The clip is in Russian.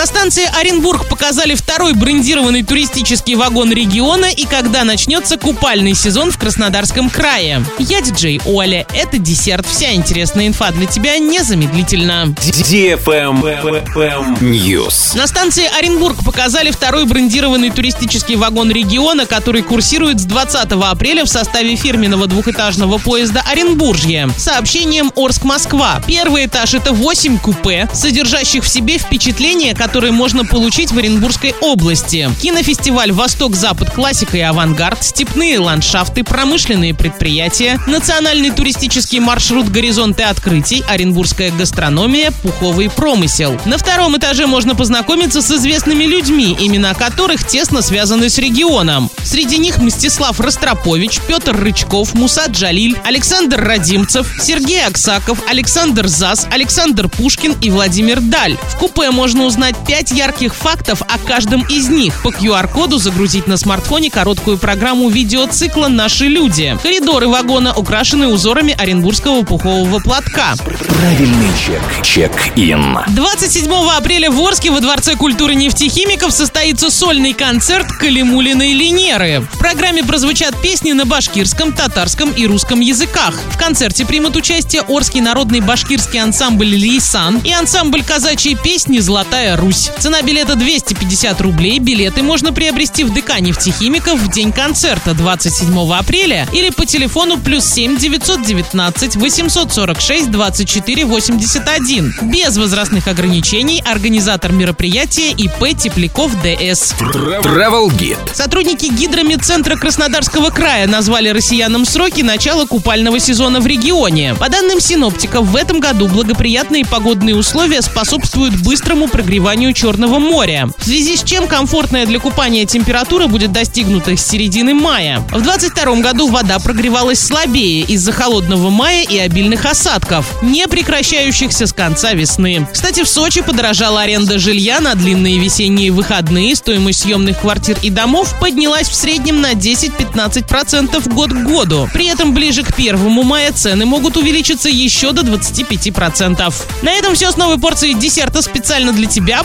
На станции Оренбург показали второй брендированный туристический вагон региона и когда начнется купальный сезон в Краснодарском крае. Я диджей Оля. Это десерт. Вся интересная инфа для тебя незамедлительно. News. На станции Оренбург показали второй брендированный туристический вагон региона, который курсирует с 20 апреля в составе фирменного двухэтажного поезда Оренбуржье. Сообщением Орск-Москва. Первый этаж это 8 купе, содержащих в себе впечатления, которые можно получить в Оренбургской области. Кинофестиваль «Восток-Запад. Классика и авангард», степные ландшафты, промышленные предприятия, национальный туристический маршрут «Горизонты открытий», оренбургская гастрономия, пуховый промысел. На втором этаже можно познакомиться с известными людьми, имена которых тесно связаны с регионом. Среди них Мстислав Ростропович, Петр Рычков, Муса Джалиль, Александр Радимцев, Сергей Аксаков, Александр Зас, Александр Пушкин и Владимир Даль. В купе можно узнать пять ярких фактов о каждом из них. По QR-коду загрузить на смартфоне короткую программу видеоцикла «Наши люди». Коридоры вагона украшены узорами оренбургского пухового платка. Правильный чек. Чек-ин. 27 апреля в Орске во Дворце культуры нефтехимиков состоится сольный концерт Калимулиной Линеры. В программе прозвучат песни на башкирском, татарском и русском языках. В концерте примут участие Орский народный башкирский ансамбль «Лейсан» и ансамбль казачьей песни «Золотая Русь». Цена билета 250 рублей. Билеты можно приобрести в ДК нефтехимиков в день концерта 27 апреля или по телефону плюс 7 919 846 24 81. Без возрастных ограничений организатор мероприятия ИП Тепляков ДС. Travel Guide. Сотрудники гидромедцентра Краснодарского края назвали россиянам сроки начала купального сезона в регионе. По данным синоптиков, в этом году благоприятные погодные условия способствуют быстрому прогреванию Черного моря, в связи с чем комфортная для купания температура будет достигнута с середины мая. В 2022 году вода прогревалась слабее из-за холодного мая и обильных осадков, не прекращающихся с конца весны. Кстати, в Сочи подорожала аренда жилья на длинные весенние выходные. Стоимость съемных квартир и домов поднялась в среднем на 10-15% год к году. При этом ближе к 1 мая цены могут увеличиться еще до 25%. На этом все с новой порцией десерта специально для тебя.